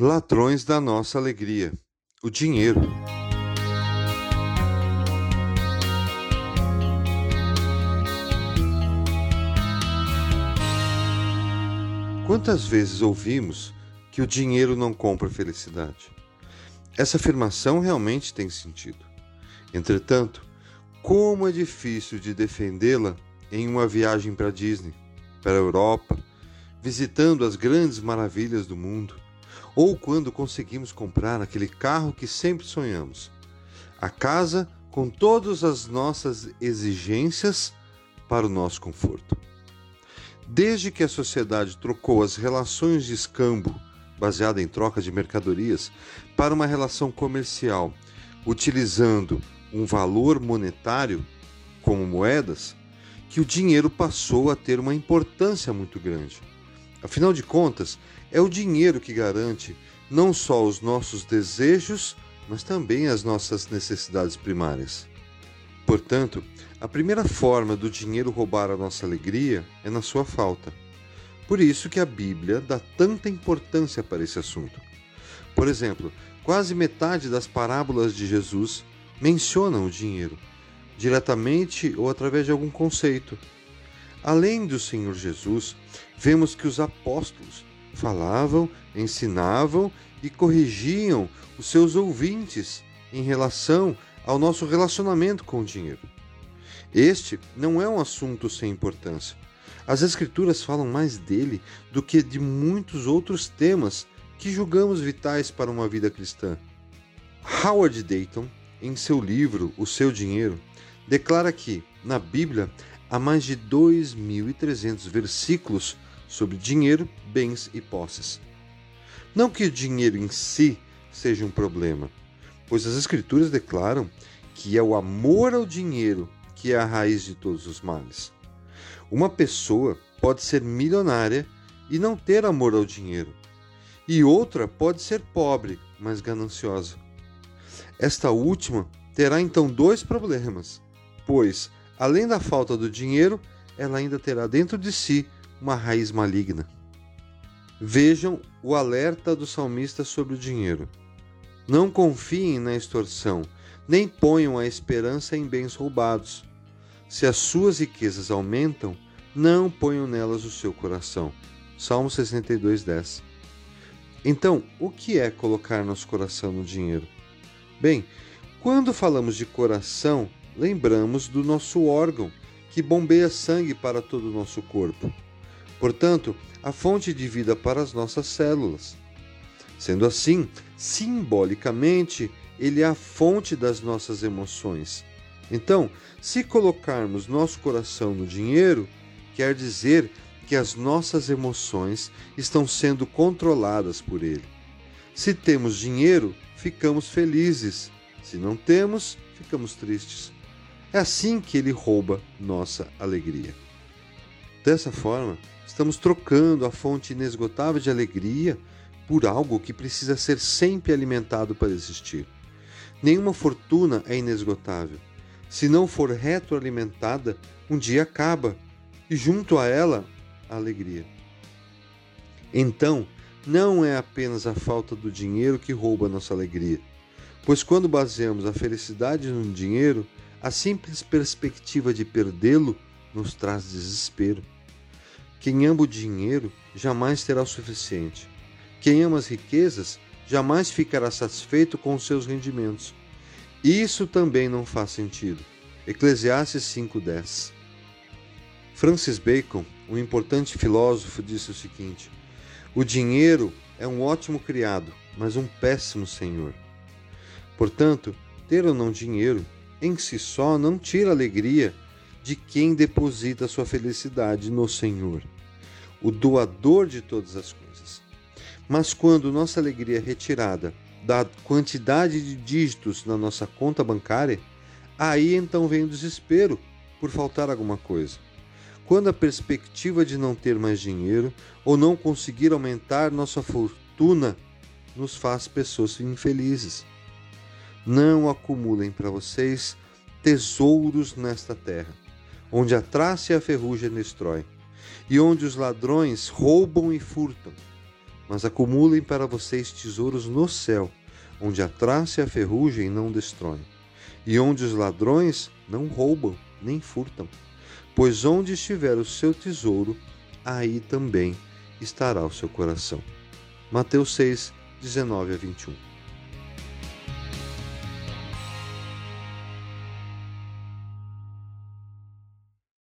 Ladrões da nossa alegria, o dinheiro. Quantas vezes ouvimos que o dinheiro não compra felicidade? Essa afirmação realmente tem sentido. Entretanto, como é difícil de defendê-la em uma viagem para Disney, para a Europa, visitando as grandes maravilhas do mundo, ou quando conseguimos comprar aquele carro que sempre sonhamos, a casa com todas as nossas exigências para o nosso conforto. Desde que a sociedade trocou as relações de escambo, baseada em troca de mercadorias, para uma relação comercial, utilizando um valor monetário como moedas, que o dinheiro passou a ter uma importância muito grande. Afinal de contas, é o dinheiro que garante não só os nossos desejos, mas também as nossas necessidades primárias. Portanto, a primeira forma do dinheiro roubar a nossa alegria é na sua falta. Por isso que a Bíblia dá tanta importância para esse assunto. Por exemplo, quase metade das parábolas de Jesus mencionam o dinheiro, diretamente ou através de algum conceito. Além do Senhor Jesus, vemos que os apóstolos falavam, ensinavam e corrigiam os seus ouvintes em relação ao nosso relacionamento com o dinheiro. Este não é um assunto sem importância. As Escrituras falam mais dele do que de muitos outros temas que julgamos vitais para uma vida cristã. Howard Dayton, em seu livro O Seu Dinheiro, declara que, na Bíblia, há mais de 2.300 versículos sobre dinheiro, bens e posses. Não que o dinheiro em si seja um problema, pois as Escrituras declaram que é o amor ao dinheiro que é a raiz de todos os males. Uma pessoa pode ser milionária e não ter amor ao dinheiro, e outra pode ser pobre, mas gananciosa. Esta última terá então dois problemas, pois, além da falta do dinheiro, ela ainda terá dentro de si uma raiz maligna. Vejam o alerta do salmista sobre o dinheiro. Não confiem na extorsão, nem ponham a esperança em bens roubados. Se as suas riquezas aumentam, não ponham nelas o seu coração. Salmo 62, 10. Então, o que é colocar nosso coração no dinheiro? Bem, quando falamos de coração, lembramos do nosso órgão que bombeia sangue para todo o nosso corpo portanto, a fonte de vida para as nossas células. Sendo assim, simbolicamente, ele é a fonte das nossas emoções. Então, se colocarmos nosso coração no dinheiro, quer dizer que as nossas emoções estão sendo controladas por ele. Se temos dinheiro, ficamos felizes. Se não temos, ficamos tristes. É assim que ele rouba nossa alegria. Dessa forma, Estamos trocando a fonte inesgotável de alegria por algo que precisa ser sempre alimentado para existir. Nenhuma fortuna é inesgotável. Se não for retroalimentada, um dia acaba e junto a ela a alegria. Então, não é apenas a falta do dinheiro que rouba nossa alegria, pois quando baseamos a felicidade no dinheiro, a simples perspectiva de perdê-lo nos traz desespero. Quem ama o dinheiro jamais terá o suficiente. Quem ama as riquezas jamais ficará satisfeito com os seus rendimentos. Isso também não faz sentido. Eclesiastes 5:10. Francis Bacon, um importante filósofo, disse o seguinte: O dinheiro é um ótimo criado, mas um péssimo senhor. Portanto, ter ou não dinheiro em si só não tira alegria de quem deposita sua felicidade no Senhor, o doador de todas as coisas. Mas quando nossa alegria é retirada da quantidade de dígitos na nossa conta bancária, aí então vem o desespero por faltar alguma coisa. Quando a perspectiva de não ter mais dinheiro ou não conseguir aumentar nossa fortuna nos faz pessoas infelizes. Não acumulem para vocês tesouros nesta terra onde a traça e a ferrugem destrói, e onde os ladrões roubam e furtam. mas acumulem para vocês tesouros no céu, onde a traça e a ferrugem não destroem, e onde os ladrões não roubam nem furtam. Pois onde estiver o seu tesouro, aí também estará o seu coração. Mateus 6, 19 a 21.